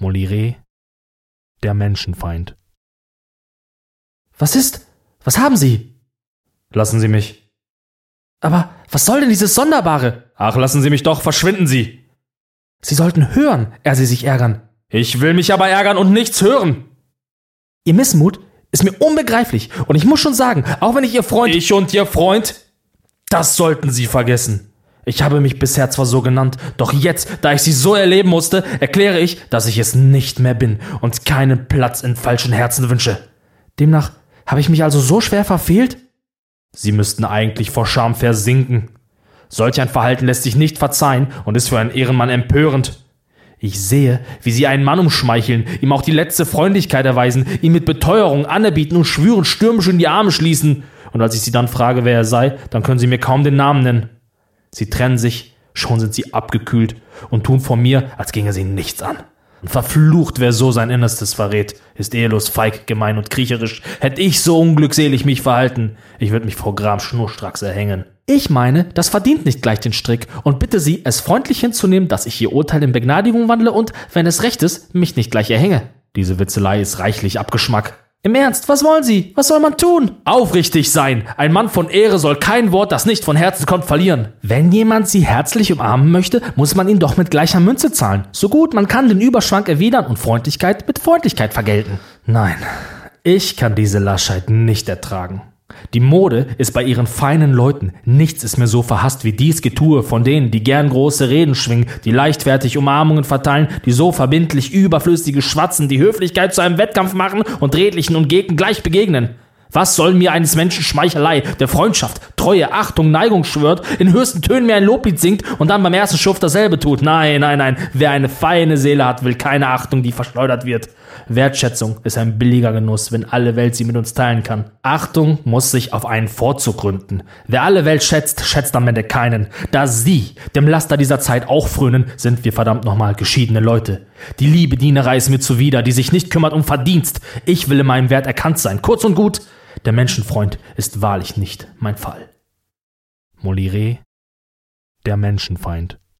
Molire, der Menschenfeind. Was ist? Was haben Sie? Lassen Sie mich. Aber was soll denn dieses Sonderbare? Ach, lassen Sie mich doch, verschwinden Sie. Sie sollten hören, er Sie sich ärgern. Ich will mich aber ärgern und nichts hören. Ihr Missmut ist mir unbegreiflich und ich muss schon sagen, auch wenn ich Ihr Freund. Ich und Ihr Freund? Das sollten Sie vergessen. Ich habe mich bisher zwar so genannt, doch jetzt, da ich Sie so erleben musste, erkläre ich, dass ich es nicht mehr bin und keinen Platz in falschen Herzen wünsche. Demnach habe ich mich also so schwer verfehlt? Sie müssten eigentlich vor Scham versinken. Solch ein Verhalten lässt sich nicht verzeihen und ist für einen Ehrenmann empörend. Ich sehe, wie sie einen Mann umschmeicheln, ihm auch die letzte Freundlichkeit erweisen, ihn mit Beteuerung anerbieten und Schwüren stürmisch in die Arme schließen. Und als ich sie dann frage, wer er sei, dann können sie mir kaum den Namen nennen. Sie trennen sich, schon sind sie abgekühlt und tun vor mir, als ginge sie nichts an. Verflucht, wer so sein Innerstes verrät, ist ehelos, feig, gemein und kriecherisch. Hätte ich so unglückselig mich verhalten, ich würde mich vor Gram schnurstracks erhängen. Ich meine, das verdient nicht gleich den Strick und bitte Sie, es freundlich hinzunehmen, dass ich Ihr Urteil in Begnadigung wandle und, wenn es recht ist, mich nicht gleich erhänge. Diese Witzelei ist reichlich Abgeschmack. Im Ernst, was wollen Sie? Was soll man tun? Aufrichtig sein. Ein Mann von Ehre soll kein Wort, das nicht von Herzen kommt, verlieren. Wenn jemand Sie herzlich umarmen möchte, muss man ihn doch mit gleicher Münze zahlen. So gut, man kann den Überschwank erwidern und Freundlichkeit mit Freundlichkeit vergelten. Nein, ich kann diese Laschheit nicht ertragen. Die Mode ist bei ihren feinen Leuten. Nichts ist mir so verhasst wie dies Getue von denen, die gern große Reden schwingen, die leichtfertig Umarmungen verteilen, die so verbindlich überflüssige Schwatzen, die Höflichkeit zu einem Wettkampf machen und redlichen und Gegend gleich begegnen. Was soll mir eines Menschen Schmeichelei, der Freundschaft, Treue, Achtung, Neigung schwört, in höchsten Tönen mir ein Loblied singt und dann beim ersten Schuft dasselbe tut? Nein, nein, nein. Wer eine feine Seele hat, will keine Achtung, die verschleudert wird. Wertschätzung ist ein billiger Genuss, wenn alle Welt sie mit uns teilen kann. Achtung muss sich auf einen Vorzug gründen. Wer alle Welt schätzt, schätzt am Ende keinen. Da sie dem Laster dieser Zeit auch frönen, sind wir verdammt nochmal geschiedene Leute. Die liebe Dienerei ist mir zuwider, die sich nicht kümmert um Verdienst. Ich will in meinem Wert erkannt sein. Kurz und gut, der Menschenfreund ist wahrlich nicht mein Fall. Molire, der Menschenfeind.